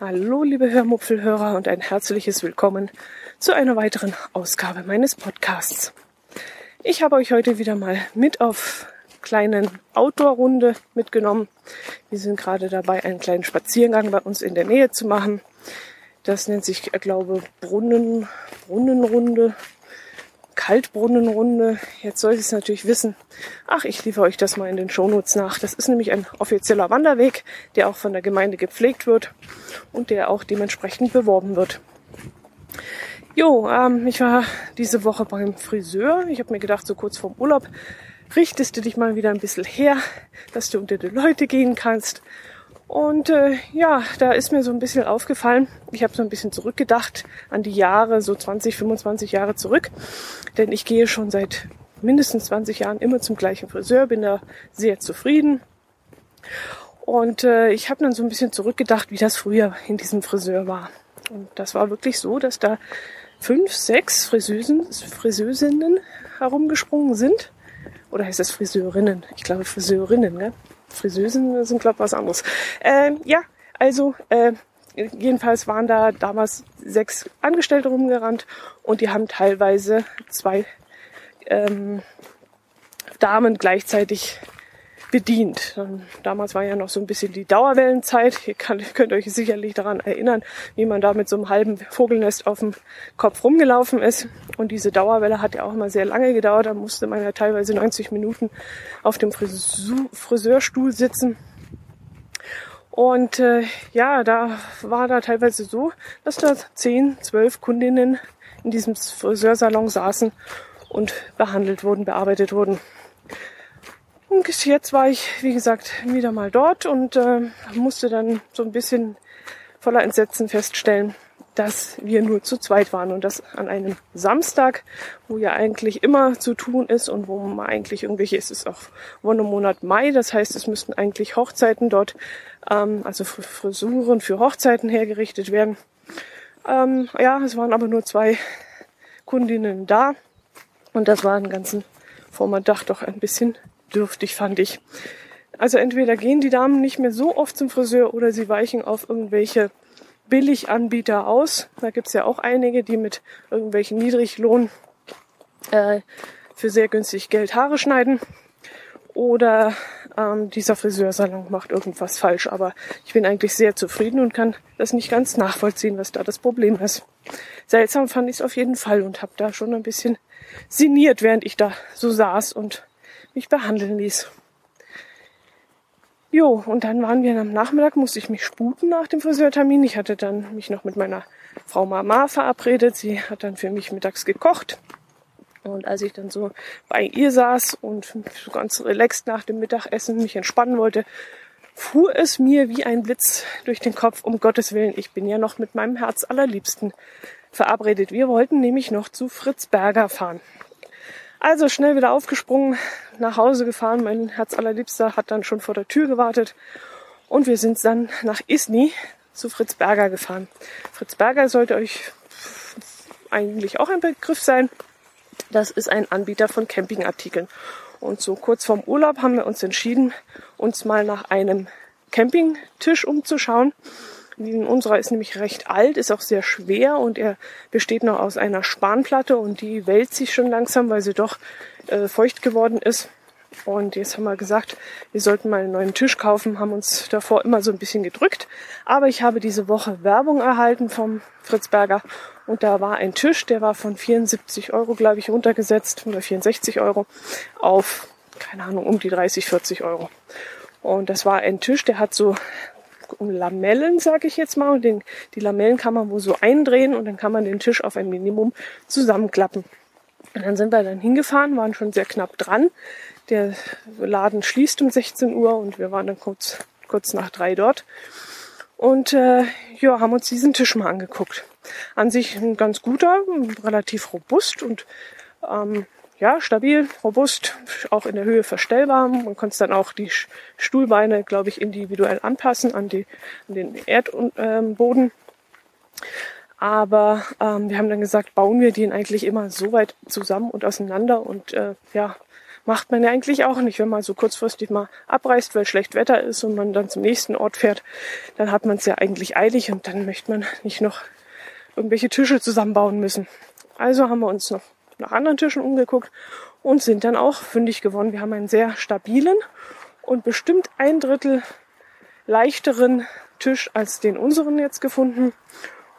Hallo, liebe Hörmupfelhörer und ein herzliches Willkommen zu einer weiteren Ausgabe meines Podcasts. Ich habe euch heute wieder mal mit auf kleinen Outdoor-Runde mitgenommen. Wir sind gerade dabei, einen kleinen Spaziergang bei uns in der Nähe zu machen. Das nennt sich, ich glaube, Brunnen, Brunnenrunde. Kaltbrunnenrunde. Jetzt sollte ich es natürlich wissen. Ach, ich liefere euch das mal in den Shownotes nach. Das ist nämlich ein offizieller Wanderweg, der auch von der Gemeinde gepflegt wird und der auch dementsprechend beworben wird. Jo, ähm, ich war diese Woche beim Friseur. Ich habe mir gedacht, so kurz vorm Urlaub richtest du dich mal wieder ein bisschen her, dass du unter die Leute gehen kannst und äh, ja, da ist mir so ein bisschen aufgefallen, ich habe so ein bisschen zurückgedacht an die Jahre, so 20, 25 Jahre zurück. Denn ich gehe schon seit mindestens 20 Jahren immer zum gleichen Friseur, bin da sehr zufrieden. Und äh, ich habe dann so ein bisschen zurückgedacht, wie das früher in diesem Friseur war. Und das war wirklich so, dass da fünf, sechs Friseusen, Friseurinnen herumgesprungen sind. Oder heißt das Friseurinnen? Ich glaube Friseurinnen, ne? Friseusen sind, glaube ich, was anderes. Ähm, ja, also äh, jedenfalls waren da damals sechs Angestellte rumgerannt und die haben teilweise zwei ähm, Damen gleichzeitig bedient. Damals war ja noch so ein bisschen die Dauerwellenzeit. Ihr, kann, könnt euch sicherlich daran erinnern, wie man da mit so einem halben Vogelnest auf dem Kopf rumgelaufen ist. Und diese Dauerwelle hat ja auch immer sehr lange gedauert. Da musste man ja teilweise 90 Minuten auf dem Friseur, Friseurstuhl sitzen. Und äh, ja, da war da teilweise so, dass da 10, 12 Kundinnen in diesem Friseursalon saßen und behandelt wurden, bearbeitet wurden. Und jetzt war ich, wie gesagt, wieder mal dort und äh, musste dann so ein bisschen voller Entsetzen feststellen, dass wir nur zu zweit waren und das an einem Samstag, wo ja eigentlich immer zu tun ist und wo man eigentlich irgendwelche, es ist auch Wonnemonat Mai, das heißt, es müssten eigentlich Hochzeiten dort, ähm, also Frisuren für Hochzeiten hergerichtet werden. Ähm, ja, es waren aber nur zwei Kundinnen da und das war den ganzen Vormittag doch ein bisschen dürftig, fand ich. Also entweder gehen die Damen nicht mehr so oft zum Friseur oder sie weichen auf irgendwelche Billiganbieter aus. Da gibt's ja auch einige, die mit irgendwelchen Niedriglohn äh, für sehr günstig Geld Haare schneiden. Oder ähm, dieser Friseursalon macht irgendwas falsch. Aber ich bin eigentlich sehr zufrieden und kann das nicht ganz nachvollziehen, was da das Problem ist. Seltsam fand ich es auf jeden Fall und habe da schon ein bisschen sinniert, während ich da so saß und mich behandeln ließ. Jo, und dann waren wir am Nachmittag, musste ich mich sputen nach dem Friseurtermin. Ich hatte dann mich noch mit meiner Frau Mama verabredet. Sie hat dann für mich mittags gekocht. Und als ich dann so bei ihr saß und so ganz relaxed nach dem Mittagessen mich entspannen wollte, fuhr es mir wie ein Blitz durch den Kopf, um Gottes Willen, ich bin ja noch mit meinem Herz allerliebsten verabredet. Wir wollten nämlich noch zu Fritz Berger fahren. Also schnell wieder aufgesprungen, nach Hause gefahren. Mein Herz allerliebster hat dann schon vor der Tür gewartet. Und wir sind dann nach Isny zu Fritz Berger gefahren. Fritz Berger sollte euch eigentlich auch ein Begriff sein. Das ist ein Anbieter von Campingartikeln. Und so kurz vorm Urlaub haben wir uns entschieden, uns mal nach einem Campingtisch umzuschauen. Unserer ist nämlich recht alt, ist auch sehr schwer und er besteht noch aus einer Spanplatte und die wälzt sich schon langsam, weil sie doch äh, feucht geworden ist. Und jetzt haben wir gesagt, wir sollten mal einen neuen Tisch kaufen, haben uns davor immer so ein bisschen gedrückt. Aber ich habe diese Woche Werbung erhalten vom Fritz Berger und da war ein Tisch, der war von 74 Euro, glaube ich, runtergesetzt oder 64 Euro auf, keine Ahnung, um die 30, 40 Euro. Und das war ein Tisch, der hat so Lamellen, sage ich jetzt mal. Und den, die Lamellen kann man wohl so eindrehen und dann kann man den Tisch auf ein Minimum zusammenklappen. Und dann sind wir dann hingefahren, waren schon sehr knapp dran. Der Laden schließt um 16 Uhr und wir waren dann kurz, kurz nach drei dort. Und äh, ja, haben uns diesen Tisch mal angeguckt. An sich ein ganz guter, relativ robust und ähm, ja, stabil, robust, auch in der Höhe verstellbar. Man konnte dann auch die Stuhlbeine, glaube ich, individuell anpassen an, die, an den Erdboden. Ähm, Aber ähm, wir haben dann gesagt, bauen wir den eigentlich immer so weit zusammen und auseinander und äh, ja, macht man ja eigentlich auch nicht, wenn man so kurzfristig mal abreist, weil schlecht Wetter ist und man dann zum nächsten Ort fährt, dann hat man es ja eigentlich eilig und dann möchte man nicht noch irgendwelche Tische zusammenbauen müssen. Also haben wir uns noch nach anderen Tischen umgeguckt und sind dann auch fündig geworden. Wir haben einen sehr stabilen und bestimmt ein Drittel leichteren Tisch als den unseren jetzt gefunden.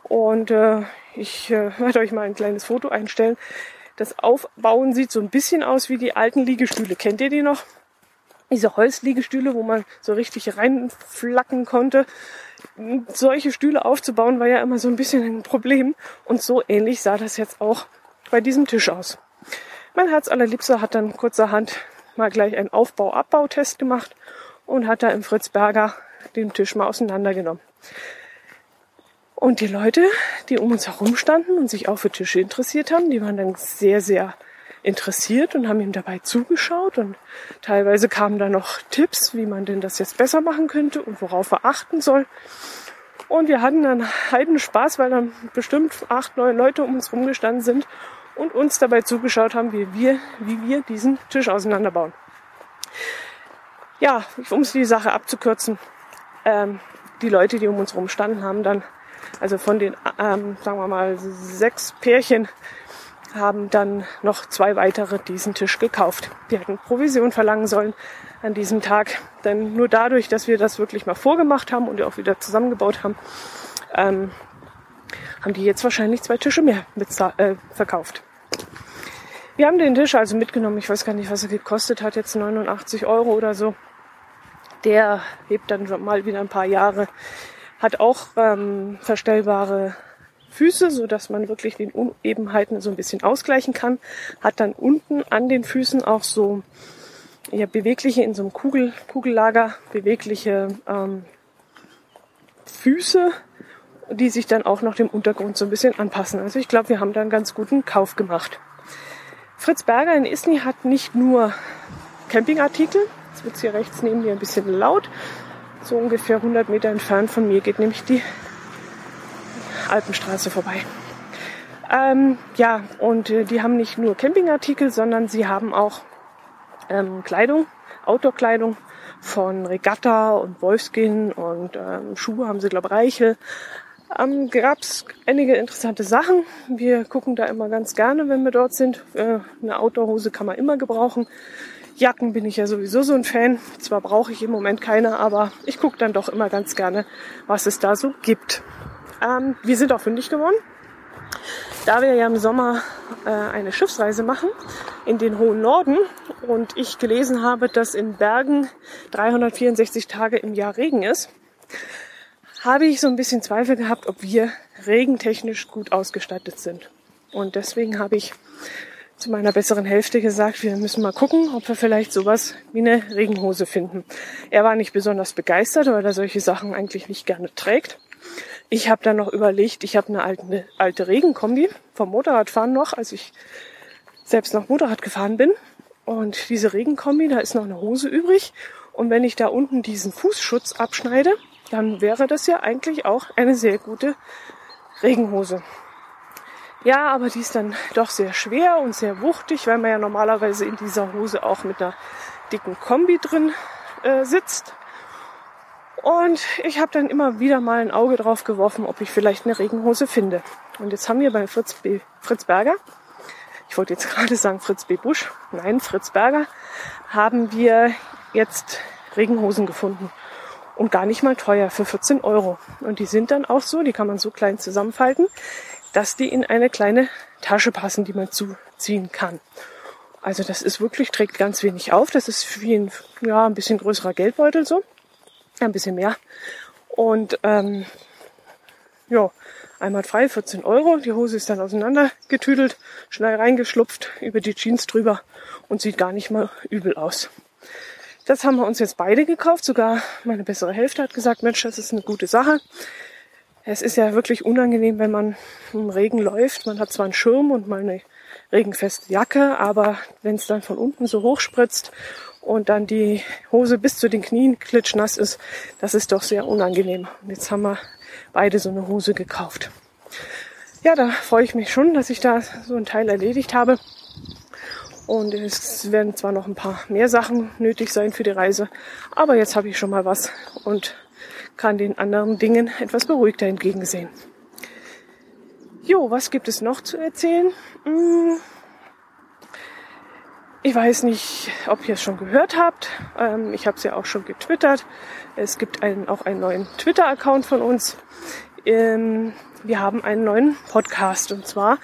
Und äh, ich äh, werde euch mal ein kleines Foto einstellen. Das Aufbauen sieht so ein bisschen aus wie die alten Liegestühle. Kennt ihr die noch? Diese Holzliegestühle, wo man so richtig reinflacken konnte. Solche Stühle aufzubauen war ja immer so ein bisschen ein Problem. Und so ähnlich sah das jetzt auch bei diesem Tisch aus. Mein Herz allerliebster hat dann kurzerhand mal gleich einen Aufbau-Abbau-Test gemacht und hat da im Fritz Berger den Tisch mal auseinandergenommen. Und die Leute, die um uns herum standen und sich auch für Tische interessiert haben, die waren dann sehr, sehr interessiert und haben ihm dabei zugeschaut und teilweise kamen da noch Tipps, wie man denn das jetzt besser machen könnte und worauf er achten soll. Und wir hatten dann heiden Spaß, weil dann bestimmt acht, neun Leute um uns rumgestanden sind und uns dabei zugeschaut haben, wie wir, wie wir diesen Tisch auseinanderbauen. Ja, um es die Sache abzukürzen, ähm, die Leute, die um uns rumstanden, haben dann also von den, ähm, sagen wir mal, sechs Pärchen haben dann noch zwei weitere diesen Tisch gekauft. Die hätten Provision verlangen sollen an diesem Tag. Denn nur dadurch, dass wir das wirklich mal vorgemacht haben und auch wieder zusammengebaut haben, ähm, haben die jetzt wahrscheinlich zwei Tische mehr äh, verkauft. Wir haben den Tisch also mitgenommen. Ich weiß gar nicht, was er gekostet hat. Jetzt 89 Euro oder so. Der hebt dann mal wieder ein paar Jahre hat auch ähm, verstellbare Füße, so dass man wirklich den Unebenheiten so ein bisschen ausgleichen kann. Hat dann unten an den Füßen auch so ja, bewegliche in so einem Kugel, Kugellager bewegliche ähm, Füße, die sich dann auch noch dem Untergrund so ein bisschen anpassen. Also ich glaube, wir haben da einen ganz guten Kauf gemacht. Fritz Berger in Isny hat nicht nur Campingartikel, jetzt wird es hier rechts neben mir ein bisschen laut, so ungefähr 100 Meter entfernt von mir geht nämlich die Alpenstraße vorbei. Ähm, ja, und äh, die haben nicht nur Campingartikel, sondern sie haben auch ähm, Kleidung, Outdoor-Kleidung von Regatta und Wolfskin und ähm, Schuhe haben sie, glaube ich, Reiche. Ähm, Gab es einige interessante Sachen. Wir gucken da immer ganz gerne, wenn wir dort sind. Äh, eine Outdoor-Hose kann man immer gebrauchen. Jacken bin ich ja sowieso so ein Fan. Zwar brauche ich im Moment keine, aber ich gucke dann doch immer ganz gerne, was es da so gibt. Ähm, wir sind auch fündig geworden. Da wir ja im Sommer äh, eine Schiffsreise machen in den hohen Norden und ich gelesen habe, dass in Bergen 364 Tage im Jahr Regen ist, habe ich so ein bisschen Zweifel gehabt, ob wir regentechnisch gut ausgestattet sind. Und deswegen habe ich zu meiner besseren Hälfte gesagt, wir müssen mal gucken, ob wir vielleicht sowas wie eine Regenhose finden. Er war nicht besonders begeistert, weil er solche Sachen eigentlich nicht gerne trägt. Ich habe dann noch überlegt, ich habe eine alte, alte Regenkombi vom Motorradfahren noch, als ich selbst noch Motorrad gefahren bin. Und diese Regenkombi, da ist noch eine Hose übrig. Und wenn ich da unten diesen Fußschutz abschneide, dann wäre das ja eigentlich auch eine sehr gute Regenhose. Ja, aber die ist dann doch sehr schwer und sehr wuchtig, weil man ja normalerweise in dieser Hose auch mit einer dicken Kombi drin äh, sitzt. Und ich habe dann immer wieder mal ein Auge drauf geworfen, ob ich vielleicht eine Regenhose finde. Und jetzt haben wir bei Fritz, B, Fritz Berger, ich wollte jetzt gerade sagen Fritz B. Busch, nein, Fritz Berger, haben wir jetzt Regenhosen gefunden. Und gar nicht mal teuer, für 14 Euro. Und die sind dann auch so, die kann man so klein zusammenfalten dass die in eine kleine Tasche passen, die man zuziehen kann. Also das ist wirklich, trägt ganz wenig auf. Das ist wie ein, ja, ein bisschen größerer Geldbeutel so. Ein bisschen mehr. Und ähm, ja, einmal frei, 14 Euro. Die Hose ist dann auseinandergetüdelt, schnell reingeschlupft, über die Jeans drüber und sieht gar nicht mal übel aus. Das haben wir uns jetzt beide gekauft. Sogar meine bessere Hälfte hat gesagt, Mensch, das ist eine gute Sache. Es ist ja wirklich unangenehm, wenn man im Regen läuft. Man hat zwar einen Schirm und mal eine regenfeste Jacke, aber wenn es dann von unten so hoch spritzt und dann die Hose bis zu den Knien klitschnass ist, das ist doch sehr unangenehm. Und jetzt haben wir beide so eine Hose gekauft. ja, da freue ich mich schon, dass ich da so einen Teil erledigt habe. Und es werden zwar noch ein paar mehr Sachen nötig sein für die Reise, aber jetzt habe ich schon mal was und kann den anderen Dingen etwas beruhigter entgegensehen. Jo, was gibt es noch zu erzählen? Hm. Ich weiß nicht, ob ihr es schon gehört habt. Ähm, ich habe es ja auch schon getwittert. Es gibt einen, auch einen neuen Twitter-Account von uns. Ähm, wir haben einen neuen Podcast und zwar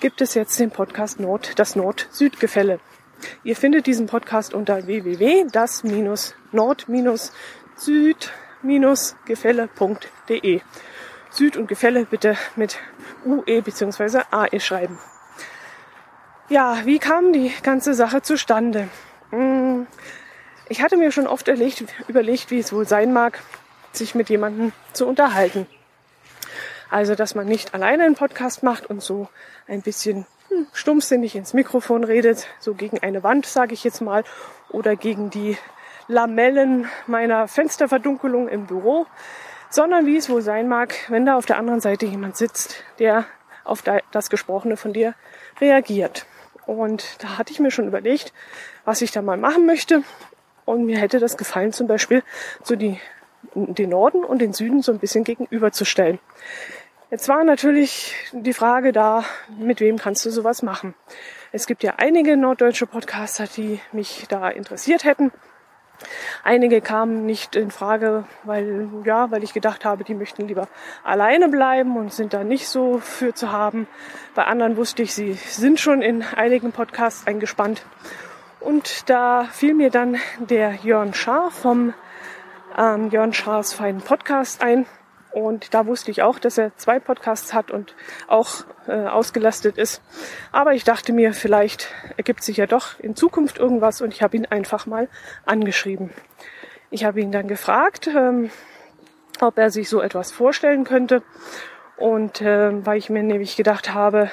gibt es jetzt den Podcast Nord, das Nord-Süd-Gefälle. Ihr findet diesen Podcast unter www.das-nord-süd-gefälle.de. Süd und Gefälle bitte mit UE bzw. AE schreiben. Ja, wie kam die ganze Sache zustande? Hm, ich hatte mir schon oft erlegt, überlegt, wie es wohl sein mag, sich mit jemandem zu unterhalten. Also, dass man nicht alleine einen Podcast macht und so ein bisschen hm, stumpfsinnig ins Mikrofon redet, so gegen eine Wand, sage ich jetzt mal, oder gegen die Lamellen meiner Fensterverdunkelung im Büro, sondern wie es wohl sein mag, wenn da auf der anderen Seite jemand sitzt, der auf das Gesprochene von dir reagiert. Und da hatte ich mir schon überlegt, was ich da mal machen möchte. Und mir hätte das gefallen, zum Beispiel so die, den Norden und den Süden so ein bisschen gegenüberzustellen. Jetzt war natürlich die Frage da, mit wem kannst du sowas machen? Es gibt ja einige norddeutsche Podcaster, die mich da interessiert hätten. Einige kamen nicht in Frage, weil, ja, weil ich gedacht habe, die möchten lieber alleine bleiben und sind da nicht so für zu haben. Bei anderen wusste ich, sie sind schon in einigen Podcasts eingespannt. Und da fiel mir dann der Jörn Schaar vom ähm, Jörn Schaars feinen Podcast ein. Und da wusste ich auch, dass er zwei Podcasts hat und auch äh, ausgelastet ist. Aber ich dachte mir, vielleicht ergibt sich ja doch in Zukunft irgendwas und ich habe ihn einfach mal angeschrieben. Ich habe ihn dann gefragt, ähm, ob er sich so etwas vorstellen könnte. Und äh, weil ich mir nämlich gedacht habe,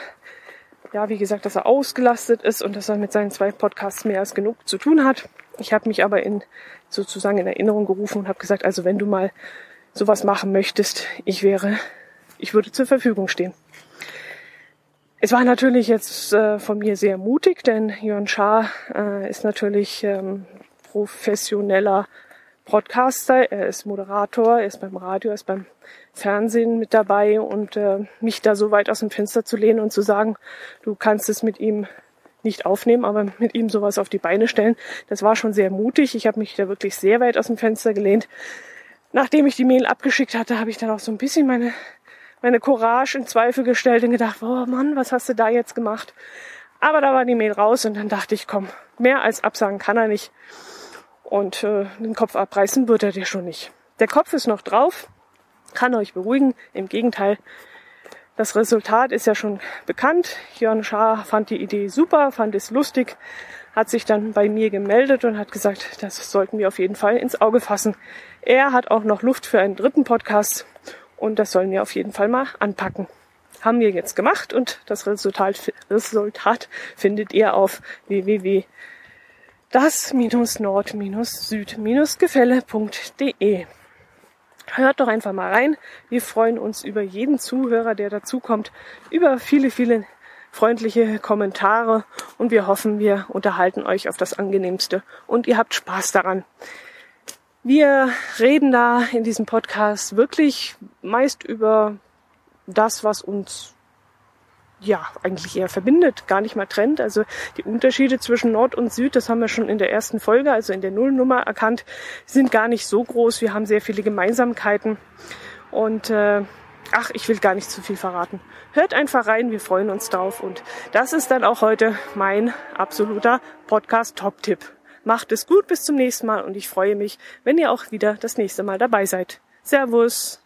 ja, wie gesagt, dass er ausgelastet ist und dass er mit seinen zwei Podcasts mehr als genug zu tun hat. Ich habe mich aber in sozusagen in Erinnerung gerufen und habe gesagt, also wenn du mal sowas machen möchtest, ich wäre, ich würde zur Verfügung stehen. Es war natürlich jetzt äh, von mir sehr mutig, denn Jörn Schaar äh, ist natürlich ähm, professioneller Podcaster, er ist Moderator, er ist beim Radio, er ist beim Fernsehen mit dabei und äh, mich da so weit aus dem Fenster zu lehnen und zu sagen, du kannst es mit ihm nicht aufnehmen, aber mit ihm sowas auf die Beine stellen, das war schon sehr mutig. Ich habe mich da wirklich sehr weit aus dem Fenster gelehnt nachdem ich die Mail abgeschickt hatte, habe ich dann auch so ein bisschen meine, meine Courage in Zweifel gestellt und gedacht, oh Mann, was hast du da jetzt gemacht? Aber da war die Mail raus und dann dachte ich, komm, mehr als absagen kann er nicht. Und äh, den Kopf abreißen wird er dir schon nicht. Der Kopf ist noch drauf, kann euch beruhigen. Im Gegenteil, das Resultat ist ja schon bekannt. Jörn Schaar fand die Idee super, fand es lustig, hat sich dann bei mir gemeldet und hat gesagt, das sollten wir auf jeden Fall ins Auge fassen. Er hat auch noch Luft für einen dritten Podcast und das sollen wir auf jeden Fall mal anpacken. Haben wir jetzt gemacht und das Resultat, Resultat findet ihr auf www das-nord-süd-gefälle.de. Hört doch einfach mal rein. Wir freuen uns über jeden Zuhörer, der dazukommt, über viele, viele freundliche Kommentare und wir hoffen, wir unterhalten euch auf das angenehmste und ihr habt Spaß daran. Wir reden da in diesem Podcast wirklich meist über das, was uns ja eigentlich eher verbindet, gar nicht mal trennt. Also die Unterschiede zwischen Nord und Süd, das haben wir schon in der ersten Folge, also in der Nullnummer erkannt, sind gar nicht so groß. Wir haben sehr viele Gemeinsamkeiten und äh, ach, ich will gar nicht zu viel verraten. Hört einfach rein, wir freuen uns drauf und das ist dann auch heute mein absoluter Podcast-Top-Tipp. Macht es gut bis zum nächsten Mal und ich freue mich, wenn ihr auch wieder das nächste Mal dabei seid. Servus!